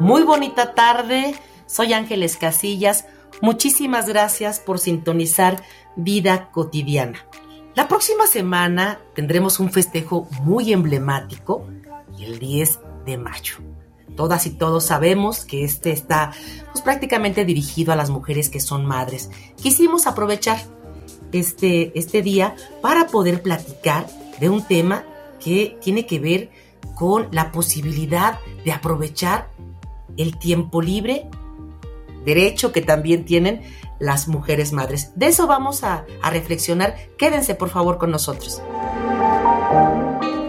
Muy bonita tarde, soy Ángeles Casillas. Muchísimas gracias por sintonizar Vida Cotidiana. La próxima semana tendremos un festejo muy emblemático el 10 de mayo. Todas y todos sabemos que este está pues, prácticamente dirigido a las mujeres que son madres. Quisimos aprovechar este, este día para poder platicar de un tema que tiene que ver con la posibilidad de aprovechar el tiempo libre, derecho que también tienen las mujeres madres. De eso vamos a, reflexionar. Quédense por favor con nosotros.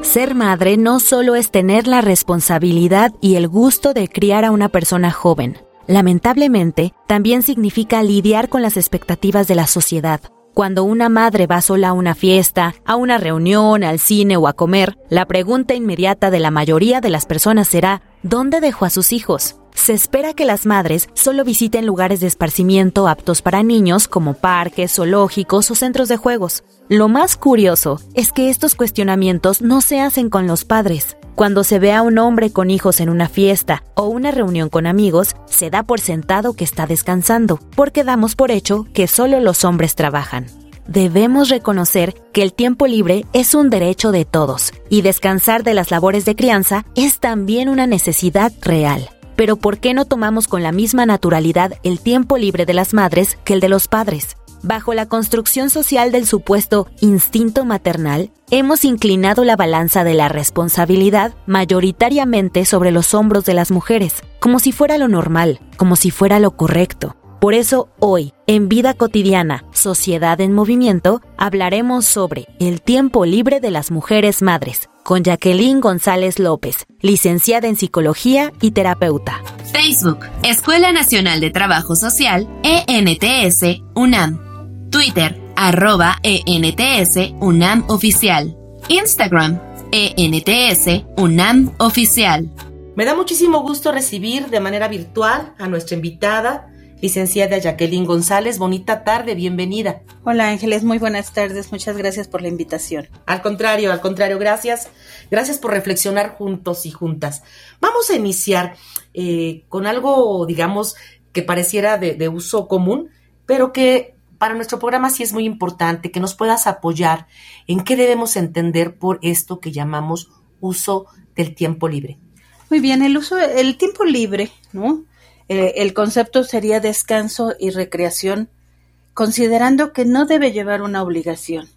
Ser madre no solo es tener la responsabilidad y el gusto de criar a una persona joven. Lamentablemente, también significa lidiar con las expectativas de la sociedad. Cuando una madre va sola a una fiesta, a una reunión, al cine o a comer, la pregunta inmediata de la mayoría de las personas será ¿dónde dejó a sus hijos? Se espera que las madres solo visiten lugares de esparcimiento aptos para niños como parques, zoológicos o centros de juegos. Lo más curioso es que estos cuestionamientos no se hacen con los padres. Cuando se ve a un hombre con hijos en una fiesta o una reunión con amigos, se da por sentado que está descansando, porque damos por hecho que solo los hombres trabajan debemos reconocer que el tiempo libre es un derecho de todos y descansar de las labores de crianza es también una necesidad real. Pero ¿por qué no tomamos con la misma naturalidad el tiempo libre de las madres que el de los padres? Bajo la construcción social del supuesto instinto maternal, hemos inclinado la balanza de la responsabilidad mayoritariamente sobre los hombros de las mujeres, como si fuera lo normal, como si fuera lo correcto. Por eso hoy, en Vida Cotidiana, Sociedad en Movimiento, hablaremos sobre el tiempo libre de las mujeres madres, con Jacqueline González López, licenciada en Psicología y terapeuta. Facebook, Escuela Nacional de Trabajo Social, ENTS, UNAM. Twitter, arroba ENTS, UNAM Oficial. Instagram, ENTS, UNAM Oficial. Me da muchísimo gusto recibir de manera virtual a nuestra invitada, licenciada Jacqueline González. Bonita tarde, bienvenida. Hola Ángeles, muy buenas tardes, muchas gracias por la invitación. Al contrario, al contrario, gracias. Gracias por reflexionar juntos y juntas. Vamos a iniciar eh, con algo, digamos, que pareciera de, de uso común, pero que para nuestro programa sí es muy importante que nos puedas apoyar en qué debemos entender por esto que llamamos uso del tiempo libre. Muy bien, el uso, el tiempo libre, ¿no? Eh, el concepto sería descanso y recreación, considerando que no debe llevar una obligación.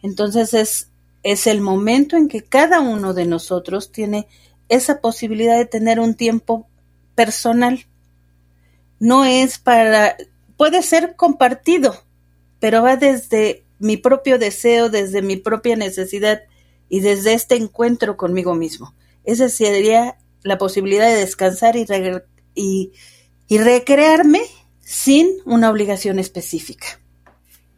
Entonces es, es el momento en que cada uno de nosotros tiene esa posibilidad de tener un tiempo personal. No es para, puede ser compartido, pero va desde mi propio deseo, desde mi propia necesidad y desde este encuentro conmigo mismo. Esa sería la posibilidad de descansar y, y y recrearme sin una obligación específica.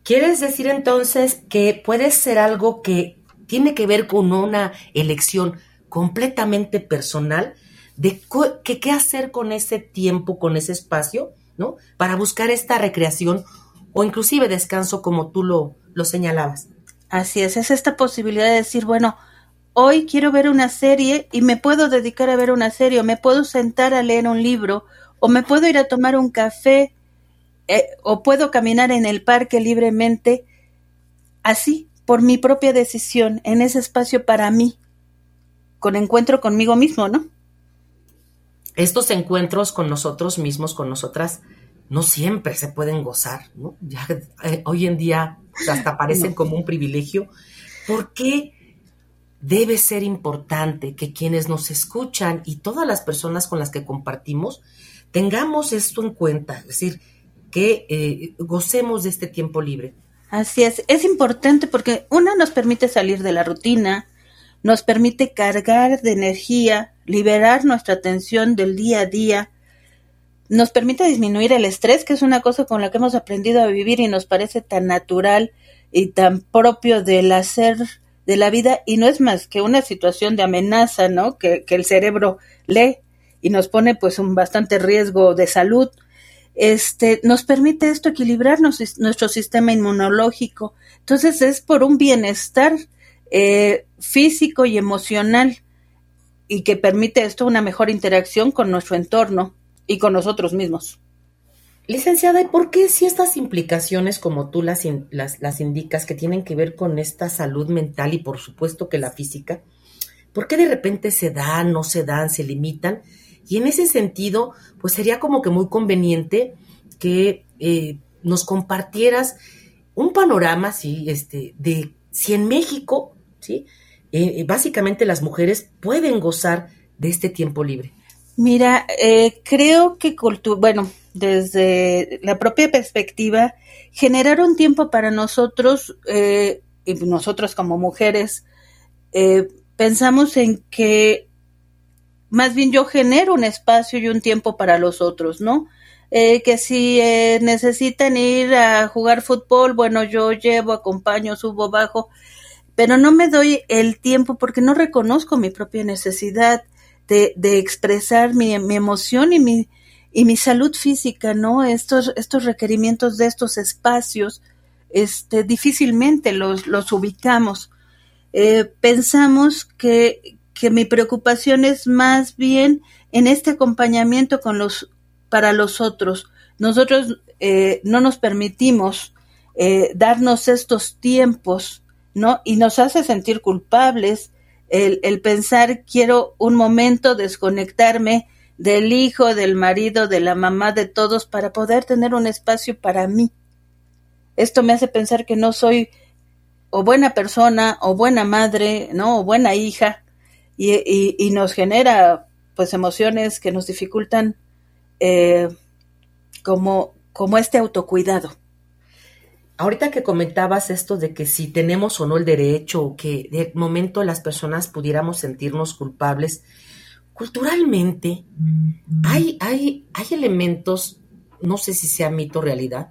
¿Quieres decir entonces que puede ser algo que tiene que ver con una elección completamente personal de qué hacer con ese tiempo, con ese espacio, ¿no? Para buscar esta recreación o inclusive descanso como tú lo, lo señalabas. Así es, es esta posibilidad de decir, bueno, hoy quiero ver una serie y me puedo dedicar a ver una serie o me puedo sentar a leer un libro o me puedo ir a tomar un café eh, o puedo caminar en el parque libremente, así, por mi propia decisión, en ese espacio para mí, con encuentro conmigo mismo, ¿no? Estos encuentros con nosotros mismos, con nosotras, no siempre se pueden gozar, ¿no? Ya, eh, hoy en día hasta parecen como un privilegio. ¿Por qué debe ser importante que quienes nos escuchan y todas las personas con las que compartimos tengamos esto en cuenta, es decir, que eh, gocemos de este tiempo libre. Así es, es importante porque una nos permite salir de la rutina, nos permite cargar de energía, liberar nuestra atención del día a día, nos permite disminuir el estrés, que es una cosa con la que hemos aprendido a vivir y nos parece tan natural y tan propio del hacer de la vida y no es más que una situación de amenaza, ¿no? Que, que el cerebro lee y nos pone pues un bastante riesgo de salud. Este, nos permite esto equilibrarnos nuestro sistema inmunológico. Entonces es por un bienestar eh, físico y emocional y que permite esto una mejor interacción con nuestro entorno y con nosotros mismos. Licenciada, ¿y por qué si estas implicaciones como tú las, las, las, indicas que tienen que ver con esta salud mental y por supuesto que la física, por qué de repente se dan, no se dan, se limitan? Y en ese sentido, pues sería como que muy conveniente que eh, nos compartieras un panorama, sí, este, de si en México, sí, eh, básicamente las mujeres pueden gozar de este tiempo libre. Mira, eh, creo que bueno, desde la propia perspectiva, generar un tiempo para nosotros, eh, y nosotros como mujeres, eh, pensamos en que más bien yo genero un espacio y un tiempo para los otros, ¿no? que si necesitan ir a jugar fútbol, bueno, yo llevo, acompaño, subo, bajo, pero no me doy el tiempo porque no reconozco mi propia necesidad de, expresar mi, emoción y mi, y mi salud física, ¿no? Estos, estos requerimientos de estos espacios, este, difícilmente los, los ubicamos. Eh, pensamos que, que mi preocupación es más bien en este acompañamiento con los, para los otros. Nosotros eh, no nos permitimos eh, darnos estos tiempos, ¿no? Y nos hace sentir culpables el, pensar quiero un momento desconectarme del hijo, del marido, de la mamá, de todos, para poder tener un espacio para mí. Esto me hace pensar que no soy o buena persona, o buena madre, ¿no? O buena hija, y, y, nos genera pues emociones que nos dificultan eh, como, como este autocuidado. Ahorita que comentabas esto de que si tenemos o no el derecho, o que de momento las personas pudiéramos sentirnos culpables, culturalmente hay, hay, hay elementos, no sé si sea mito o realidad,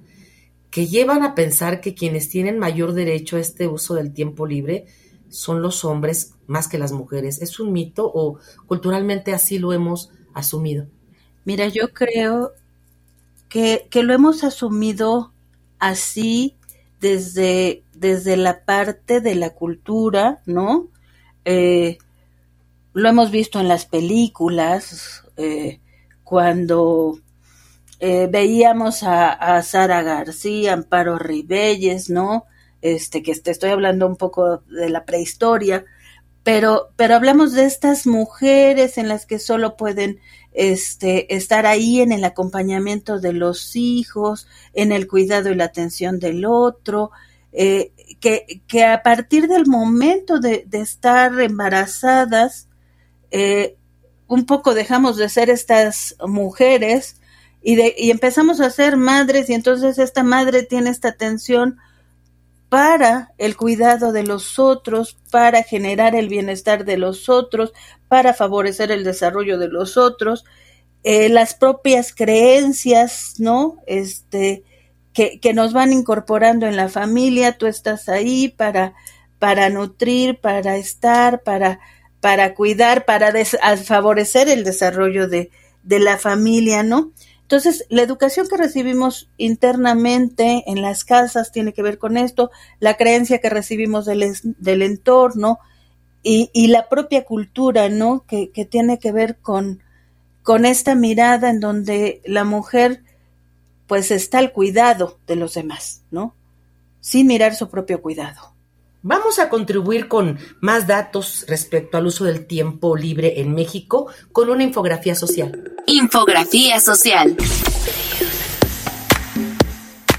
que llevan a pensar que quienes tienen mayor derecho a este uso del tiempo libre son los hombres más que las mujeres. ¿Es un mito o culturalmente así lo hemos asumido? Mira, yo creo que, que lo hemos asumido así desde, desde la parte de la cultura, ¿no? Eh, lo hemos visto en las películas, eh, cuando eh, veíamos a, Sara García, Amparo Ribelles, ¿no? Este, que te estoy hablando un poco de la prehistoria, pero, pero hablamos de estas mujeres en las que solo pueden este, estar ahí en el acompañamiento de los hijos, en el cuidado y la atención del otro, eh, que, que, a partir del momento de, estar embarazadas, eh, un poco dejamos de ser estas mujeres y, de, y empezamos a ser madres y entonces esta madre tiene esta atención para el cuidado de los otros, para generar el bienestar de los otros, para favorecer el desarrollo de los otros, eh, las propias creencias, ¿no? Este, que, que, nos van incorporando en la familia, tú estás ahí para, para nutrir, para estar, para, para cuidar, para favorecer el desarrollo de, de la familia, ¿no? Entonces, la educación que recibimos internamente en las casas tiene que ver con esto, la creencia que recibimos del, entorno y, la propia cultura, ¿no? Que, tiene que ver con esta mirada en donde la mujer pues está al cuidado de los demás, ¿no? Sin mirar su propio cuidado. Vamos a contribuir con más datos respecto al uso del tiempo libre en México con una infografía social. Infografía social.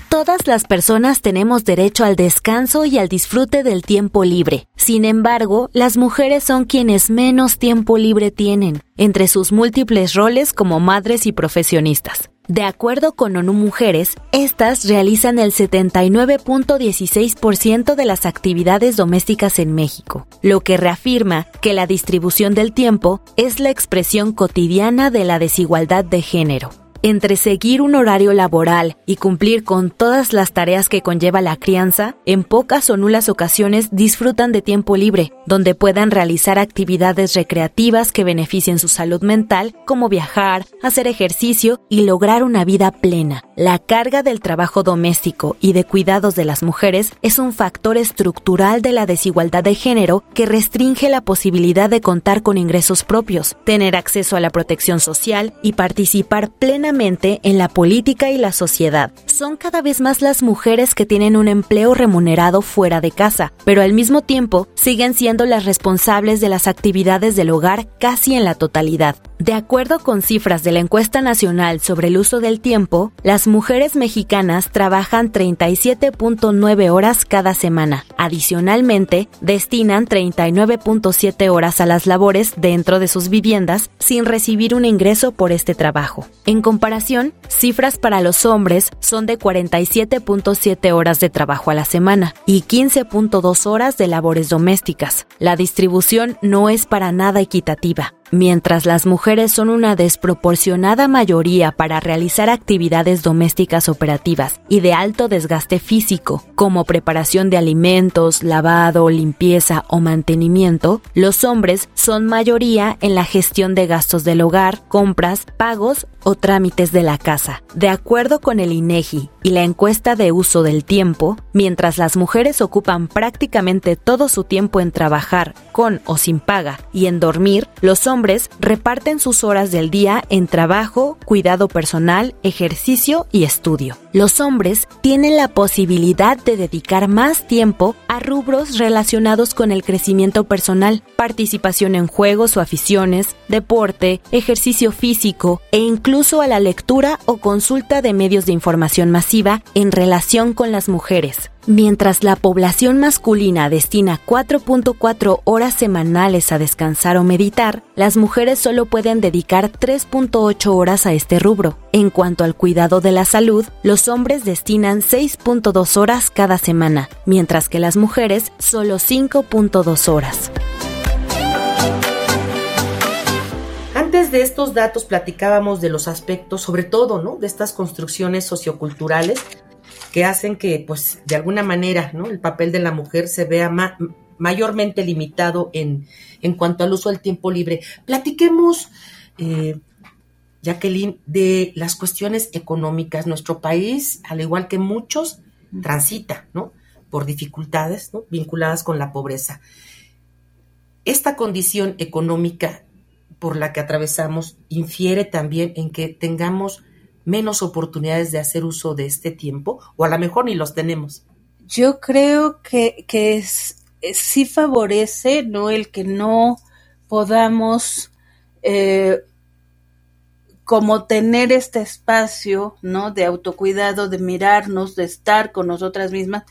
Todas las personas tenemos derecho al descanso y al disfrute del tiempo libre. Sin embargo, las mujeres son quienes menos tiempo libre tienen, entre sus múltiples roles como madres y profesionistas. De acuerdo con ONU Mujeres, estas realizan el 79.16% de las actividades domésticas en México, lo que reafirma que la distribución del tiempo es la expresión cotidiana de la desigualdad de género entre seguir un horario laboral y cumplir con todas las tareas que conlleva la crianza, en pocas o nulas ocasiones disfrutan de tiempo libre, donde puedan realizar actividades recreativas que beneficien su salud mental, como viajar, hacer ejercicio y lograr una vida plena. La carga del trabajo doméstico y de cuidados de las mujeres es un factor estructural de la desigualdad de género que restringe la posibilidad de contar con ingresos propios, tener acceso a la protección social y participar en la política y la sociedad. Son cada vez más las mujeres que tienen un empleo remunerado fuera de casa, pero al mismo tiempo siguen siendo las responsables de las actividades del hogar casi en la totalidad. De acuerdo con cifras de la encuesta nacional sobre el uso del tiempo, las mujeres mexicanas trabajan 37.9 horas cada semana. Adicionalmente, destinan 39.7 horas a las labores dentro de sus viviendas sin recibir un ingreso por este trabajo. En comparación, cifras para los hombres son de 47.7 horas de trabajo a la semana y 15.2 horas de labores domésticas. La distribución no es para nada equitativa. Mientras las mujeres son una desproporcionada mayoría para realizar actividades domésticas operativas y de alto desgaste físico, como preparación de alimentos, lavado, limpieza o mantenimiento, los hombres son mayoría en la gestión de gastos del hogar, compras, pagos o trámites de la casa. De acuerdo con el INEGI y la encuesta de uso del tiempo, mientras las mujeres ocupan prácticamente todo su tiempo en trabajar, con o sin paga, y en dormir, los hombres hombres reparten sus horas del día en trabajo, cuidado personal, ejercicio y estudio. Los hombres tienen la posibilidad de dedicar más tiempo a rubros relacionados con el crecimiento personal, participación en juegos o aficiones, deporte, ejercicio físico e incluso a la lectura o consulta de medios de información masiva en relación con las mujeres. Mientras la población masculina destina 4.4 horas semanales a descansar o meditar, las mujeres solo pueden dedicar 3.8 horas a este rubro. En cuanto al cuidado de la salud, los hombres destinan 6.2 horas cada semana, mientras que las mujeres solo 5.2 horas. De estos datos platicábamos de los aspectos, sobre todo, ¿no? De estas construcciones socioculturales que hacen que, pues, de alguna manera, ¿no? El papel de la mujer se vea mayormente limitado en, en, cuanto al uso del tiempo libre. Platiquemos, eh, Jacqueline, de las cuestiones económicas. Nuestro país, al igual que muchos, transita, ¿no? Por dificultades. Vinculadas con la pobreza. Esta condición económica por la que atravesamos infiere también en que tengamos menos oportunidades de hacer uso de este tiempo o a lo mejor ni los tenemos? Yo creo que, que sí favorece ¿no? el que no podamos eh, como tener este espacio ¿no? de autocuidado, de mirarnos, de estar con nosotras mismas,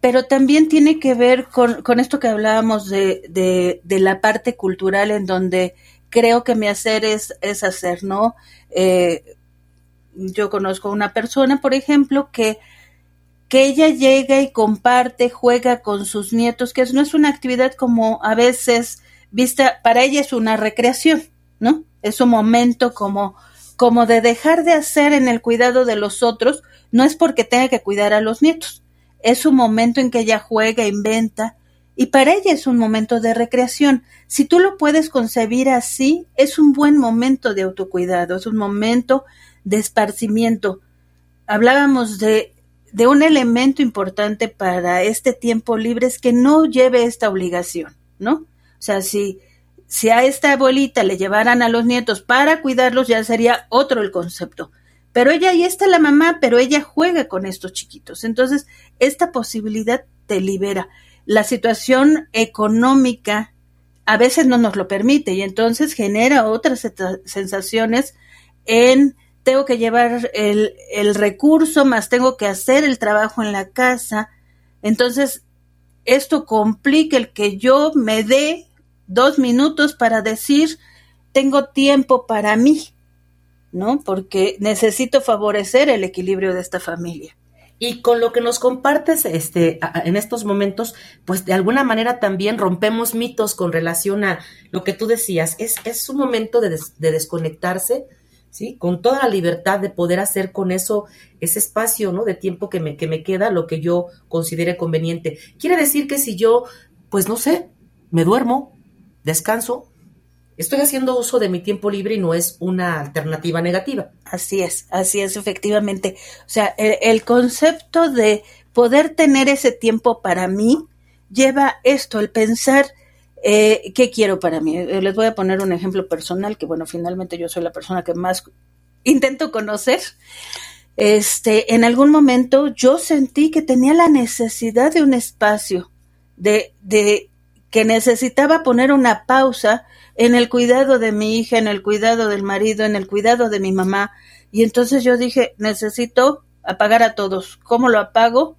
pero también tiene que ver con, esto que hablábamos de, de, de, la parte cultural en donde creo que mi hacer es, es hacer, ¿no? Eh, yo conozco una persona, por ejemplo, que, que ella llega y comparte, juega con sus nietos, que no es una actividad como a veces vista, para ella es una recreación, ¿no? Es un momento como, como de dejar de hacer en el cuidado de los otros, no es porque tenga que cuidar a los nietos, es un momento en que ella juega, inventa, y para ella es un momento de recreación. Si tú lo puedes concebir así, es un buen momento de autocuidado, es un momento de esparcimiento. Hablábamos de, un elemento importante para este tiempo libre es que no lleve esta obligación, ¿no? O sea, si, si a esta abuelita le llevaran a los nietos para cuidarlos, ya sería otro el concepto. Pero ella, ahí está la mamá, pero ella juega con estos chiquitos. Entonces, esta posibilidad te libera. La situación económica a veces no nos lo permite y entonces genera otras sensaciones en tengo que llevar el, el recurso, más tengo que hacer el trabajo en la casa. Entonces, esto complica el que yo me dé dos minutos para decir, tengo tiempo para mí. ¿No? Porque necesito favorecer el equilibrio de esta familia. Y con lo que nos compartes este, en estos momentos, pues de alguna manera también rompemos mitos con relación a lo que tú decías. Es, es un momento de, de desconectarse, ¿sí? Con toda la libertad de poder hacer con eso, ese espacio, ¿no? De tiempo que me, que me queda, lo que yo considere conveniente. Quiere decir que si yo, pues no sé, me duermo, descanso, estoy haciendo uso de mi tiempo libre y no es una alternativa negativa. Así es, así es, efectivamente. O sea, el, concepto de poder tener ese tiempo para mí lleva esto, el pensar eh, qué quiero para mí. Eh, les voy a poner un ejemplo personal, que bueno, finalmente yo soy la persona que más intento conocer. Este, en algún momento yo sentí que tenía la necesidad de un espacio, de, de que necesitaba poner una pausa en el cuidado de mi hija, en el cuidado del marido, en el cuidado de mi mamá. Y entonces yo dije, necesito apagar a todos. ¿Cómo lo apago?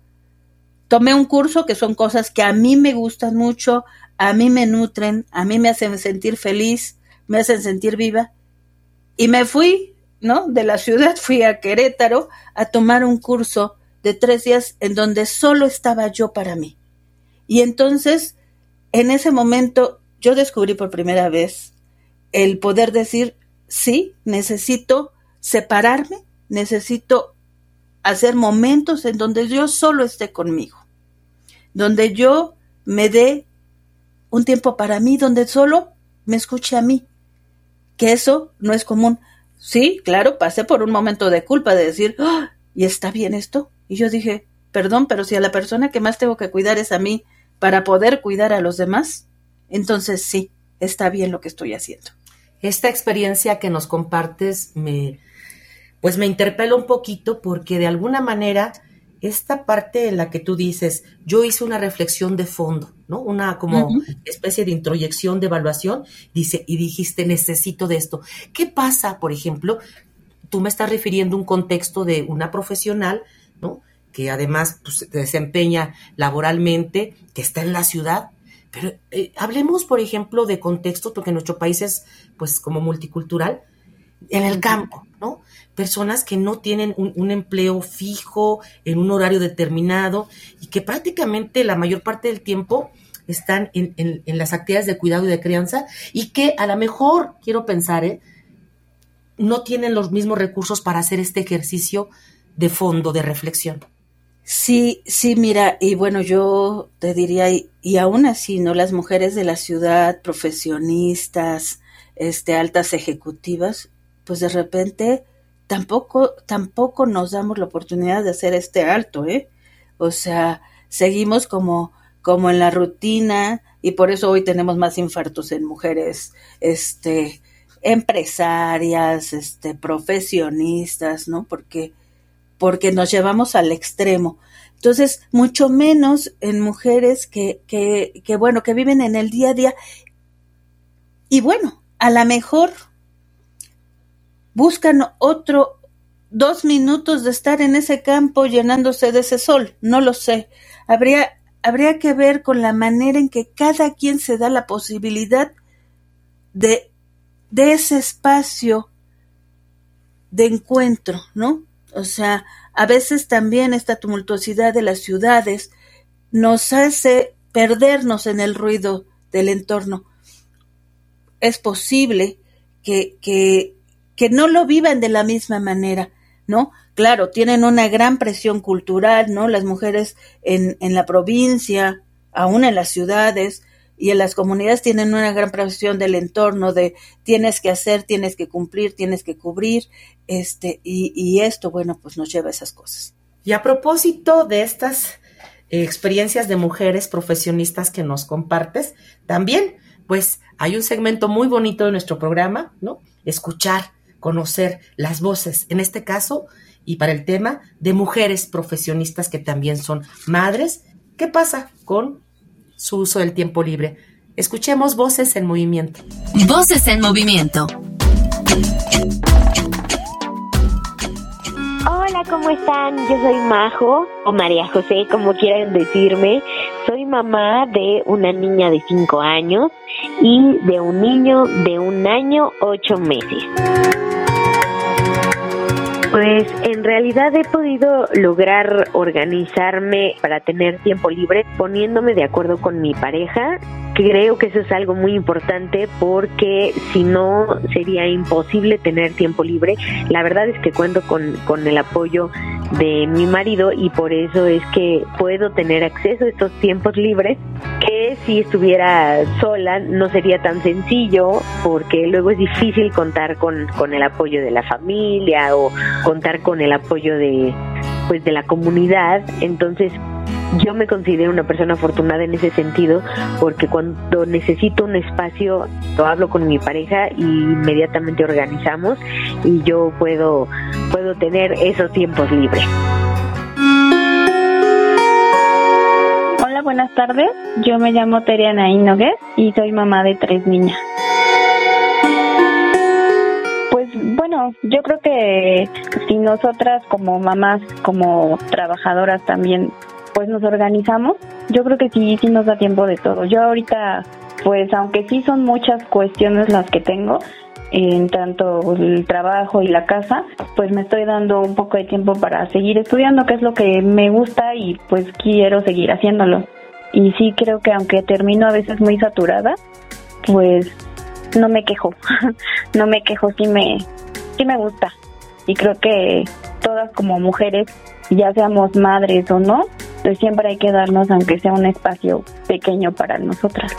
Tomé un curso que son cosas que a mí me gustan mucho, a mí me nutren, a mí me hacen sentir feliz, me hacen sentir viva. Y me fui, ¿no? De la ciudad fui a Querétaro a tomar un curso de tres días en donde solo estaba yo para mí. Y entonces, en ese momento, yo descubrí por primera vez el poder decir, sí, necesito separarme, necesito hacer momentos en donde yo solo esté conmigo, donde yo me dé un tiempo para mí, donde solo me escuche a mí, que eso no es común. Sí, claro, pasé por un momento de culpa de decir, ¡Ah! ¿y está bien esto? Y yo dije, perdón, pero si a la persona que más tengo que cuidar es a mí para poder cuidar a los demás, entonces sí, está bien lo que estoy haciendo. Esta experiencia que nos compartes me, pues me interpela un poquito porque de alguna manera esta parte en la que tú dices, yo hice una reflexión de fondo, ¿no? Una como especie de introyección, de evaluación, dice, y dijiste, necesito de esto. ¿Qué pasa, por ejemplo? Tú me estás refiriendo a un contexto de una profesional, ¿no? Que además pues, se desempeña laboralmente, que está en la ciudad, pero eh, hablemos, por ejemplo, de contextos, porque nuestro país es, pues, como multicultural, en el campo, ¿no? Personas que no tienen un, empleo fijo, en un horario determinado, y que prácticamente la mayor parte del tiempo están en, en, las actividades de cuidado y de crianza, y que a lo mejor, quiero pensar, ¿eh? no tienen los mismos recursos para hacer este ejercicio de fondo, de reflexión. Sí, sí, mira, y bueno, yo te diría, y, aún así, ¿no? Las mujeres de la ciudad, profesionistas, este, altas ejecutivas, pues de repente tampoco, tampoco nos damos la oportunidad de hacer este alto, ¿eh? O sea, seguimos como, como en la rutina, y por eso hoy tenemos más infartos en mujeres, este, empresarias, este, profesionistas, ¿no? Porque porque nos llevamos al extremo. Entonces, mucho menos en mujeres que, que, que, bueno, que viven en el día a día. Y bueno, a lo mejor buscan otro dos minutos de estar en ese campo llenándose de ese sol. No lo sé. Habría, habría que ver con la manera en que cada quien se da la posibilidad de, de ese espacio de encuentro, ¿no? O sea, a veces también esta tumultuosidad de las ciudades nos hace perdernos en el ruido del entorno. Es posible que, que, no lo vivan de la misma manera, ¿no? Claro, tienen una gran presión cultural, ¿no? Las mujeres en, en la provincia, aún en las ciudades, y en las comunidades tienen una gran presión del entorno de tienes que hacer, tienes que cumplir, tienes que cubrir, este, y, esto, bueno, pues nos lleva a esas cosas. Y a propósito de estas eh, experiencias de mujeres profesionistas que nos compartes, también, pues hay un segmento muy bonito de nuestro programa, ¿no? Escuchar, conocer las voces, en este caso, y para el tema de mujeres profesionistas que también son madres. ¿Qué pasa con su uso del tiempo libre. Escuchemos Voces en Movimiento. Voces en Movimiento. Hola, ¿cómo están? Yo soy Majo, o María José, como quieran decirme. Soy mamá de una niña de 5 años y de un niño de un año 8 meses. Pues en realidad he podido lograr organizarme para tener tiempo libre poniéndome de acuerdo con mi pareja. Creo que eso es algo muy importante porque si no sería imposible tener tiempo libre. La verdad es que cuento con, con el apoyo de mi marido y por eso es que puedo tener acceso a estos tiempos libres que si estuviera sola no sería tan sencillo porque luego es difícil contar con, con el apoyo de la familia o contar con el apoyo de pues de la comunidad entonces yo me considero una persona afortunada en ese sentido porque cuando necesito un espacio lo hablo con mi pareja y inmediatamente organizamos y yo puedo puedo tener esos tiempos libres. Hola, buenas tardes. Yo me llamo Teriana Inogues y soy mamá de tres niñas. Pues bueno, yo creo que si nosotras como mamás, como trabajadoras también pues nos organizamos, yo creo que sí, sí nos da tiempo de todo. Yo ahorita, pues aunque sí son muchas cuestiones las que tengo, en tanto el trabajo y la casa, pues me estoy dando un poco de tiempo para seguir estudiando, que es lo que me gusta y pues quiero seguir haciéndolo. Y sí creo que aunque termino a veces muy saturada, pues no me quejo, no me quejo, sí me, sí me gusta. Y creo que todas como mujeres, ya seamos madres o no, pues siempre hay que darnos, aunque sea un espacio pequeño para nosotras.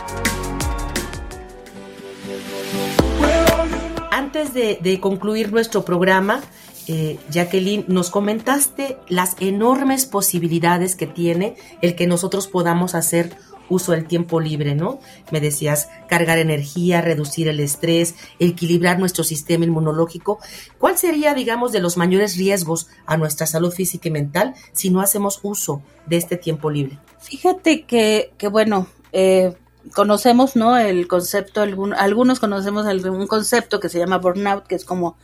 Antes de, de concluir nuestro programa, eh, Jacqueline, nos comentaste las enormes posibilidades que tiene el que nosotros podamos hacer uso del tiempo libre, ¿no? Me decías cargar energía, reducir el estrés, equilibrar nuestro sistema inmunológico. ¿Cuál sería, digamos, de los mayores riesgos a nuestra salud física y mental si no hacemos uso de este tiempo libre? Fíjate que, que bueno, eh, conocemos, ¿no? El concepto, algunos conocemos algún concepto que se llama burnout, que es como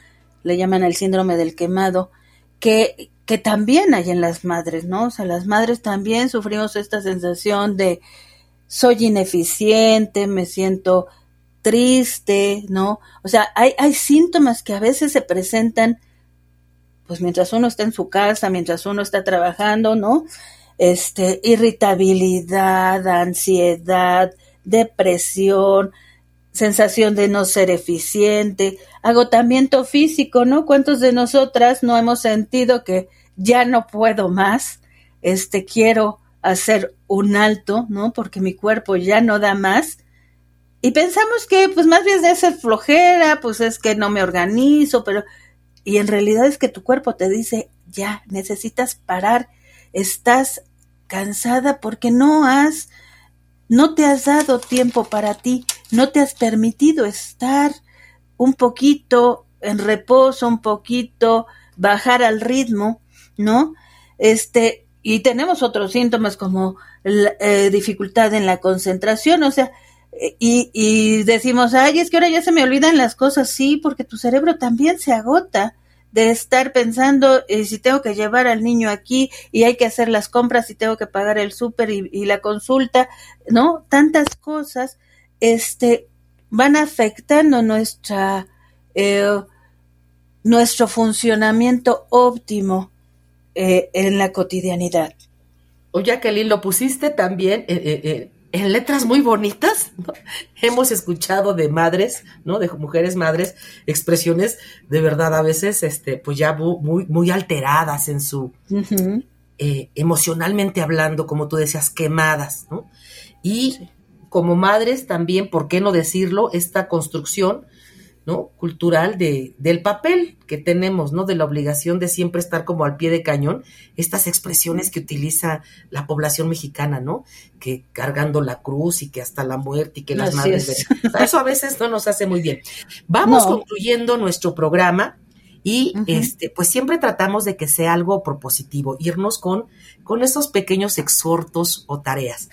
le llaman el síndrome del quemado, que, que también hay en las madres, ¿no? O sea, las madres también sufrimos esta sensación de soy ineficiente, me siento triste, ¿no? O sea, hay, hay síntomas que a veces se presentan, pues mientras uno está en su casa, mientras uno está trabajando, ¿no? Este, irritabilidad, ansiedad, depresión, sensación de no ser eficiente, agotamiento físico, ¿no? ¿Cuántos de nosotras no hemos sentido que ya no puedo más? Este, quiero hacer un alto, ¿no? Porque mi cuerpo ya no da más. Y pensamos que, pues más bien de ser flojera, pues es que no me organizo, pero. Y en realidad es que tu cuerpo te dice, ya, necesitas parar, estás cansada porque no has, no te has dado tiempo para ti, no te has permitido estar un poquito en reposo, un poquito bajar al ritmo, ¿no? Este, y tenemos otros síntomas como eh, dificultad en la concentración, o sea, y, y decimos, ay, es que ahora ya se me olvidan las cosas, sí, porque tu cerebro también se agota de estar pensando eh, si tengo que llevar al niño aquí y hay que hacer las compras y tengo que pagar el súper y, y, la consulta, ¿no? Tantas cosas, este, van afectando nuestra, eh, nuestro funcionamiento óptimo eh, en la cotidianidad. Oye, Jacqueline, lo pusiste también eh, eh, en letras muy bonitas. ¿no? Hemos escuchado de madres, ¿no? De mujeres madres, expresiones de verdad a veces, este, pues ya muy, muy alteradas en su, uh -huh. emocionalmente hablando, como tú decías, quemadas, ¿no? Y sí. como madres también, ¿por qué no decirlo? Esta construcción ¿no? cultural de, del papel que tenemos, ¿no? De la obligación de siempre estar como al pie de cañón, estas expresiones que utiliza la población mexicana, ¿no? Que cargando la cruz y que hasta la muerte y que las Así madres. De... Eso a veces no nos hace muy bien. Vamos no. concluyendo nuestro programa. Y uh -huh. este, pues siempre tratamos de que sea algo propositivo, irnos con, con esos pequeños exhortos o tareas.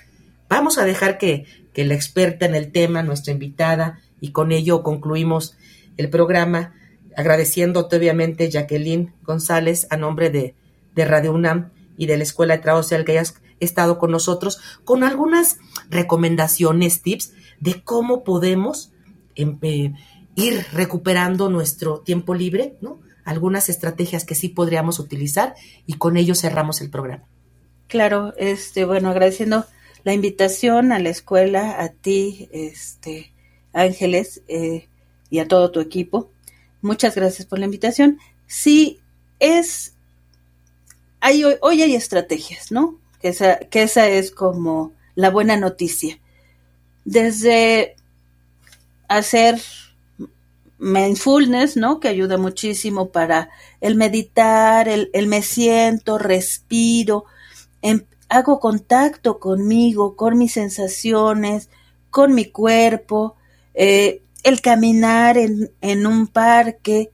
Vamos a dejar que, que la experta en el tema, nuestra invitada, y con ello concluimos el programa agradeciéndote obviamente Jacqueline González a nombre de, de Radio UNAM y de la Escuela de Trabajo Social que hayas estado con nosotros con algunas recomendaciones, tips de cómo podemos eh, ir recuperando nuestro tiempo libre, ¿no? algunas estrategias que sí podríamos utilizar y con ello cerramos el programa. Claro, este, bueno, agradeciendo la invitación a la escuela, a ti, este, Ángeles, eh, y a todo tu equipo. Muchas gracias por la invitación. Sí, es, hay, hoy hay estrategias, ¿no? Que esa, que esa es como la buena noticia. Desde hacer mindfulness, ¿no? Que ayuda muchísimo para el meditar, el, me siento, respiro, em, hago contacto conmigo, con mis sensaciones, con mi cuerpo, eh, el caminar en, en, un parque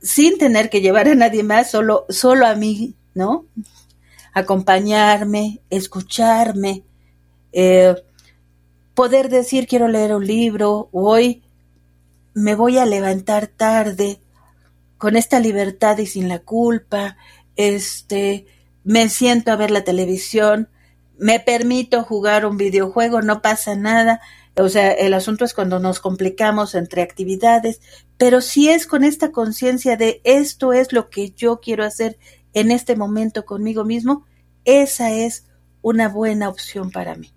sin tener que llevar a nadie más, solo, solo a mí, ¿no? Acompañarme, escucharme, eh, poder decir quiero leer un libro, hoy me voy a levantar tarde, con esta libertad y sin la culpa, este, me siento a ver la televisión, me permito jugar un videojuego, no pasa nada. O sea, el asunto es cuando nos complicamos entre actividades, pero si es con esta conciencia de esto es lo que yo quiero hacer en este momento conmigo mismo, esa es una buena opción para mí.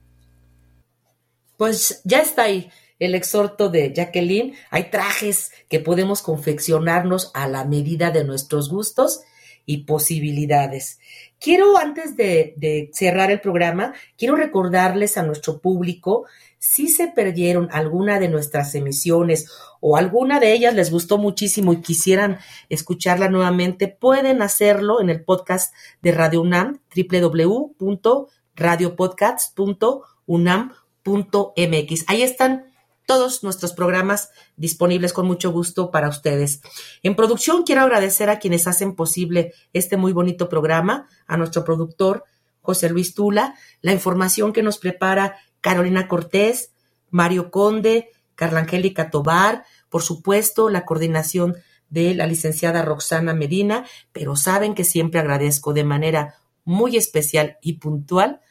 Pues ya está ahí el exhorto de Jacqueline. Hay trajes que podemos confeccionarnos a la medida de nuestros gustos y posibilidades. Quiero, antes de, cerrar el programa, quiero recordarles a nuestro público si se perdieron alguna de nuestras emisiones o alguna de ellas les gustó muchísimo y quisieran escucharla nuevamente, pueden hacerlo en el podcast de Radio UNAM, www.radiopodcasts.unam.mx. Ahí están todos nuestros programas disponibles con mucho gusto para ustedes. En producción quiero agradecer a quienes hacen posible este muy bonito programa, a nuestro productor José Luis Tula, la información que nos prepara Carolina Cortés, Mario Conde, Carla Angélica Tobar, por supuesto la coordinación de la licenciada Roxana Medina, pero saben que siempre agradezco de manera muy especial y puntual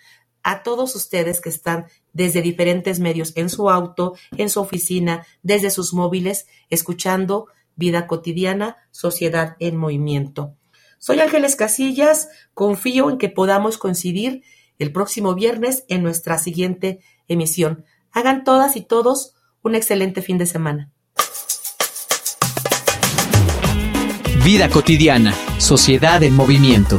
a todos ustedes que están desde diferentes medios en su auto, en su oficina, desde sus móviles, escuchando Vida Cotidiana, Sociedad en Movimiento. Soy Ángeles Casillas, confío en que podamos coincidir el próximo viernes en nuestra siguiente emisión. Hagan todas y todos un excelente fin de semana. Vida cotidiana, Sociedad en Movimiento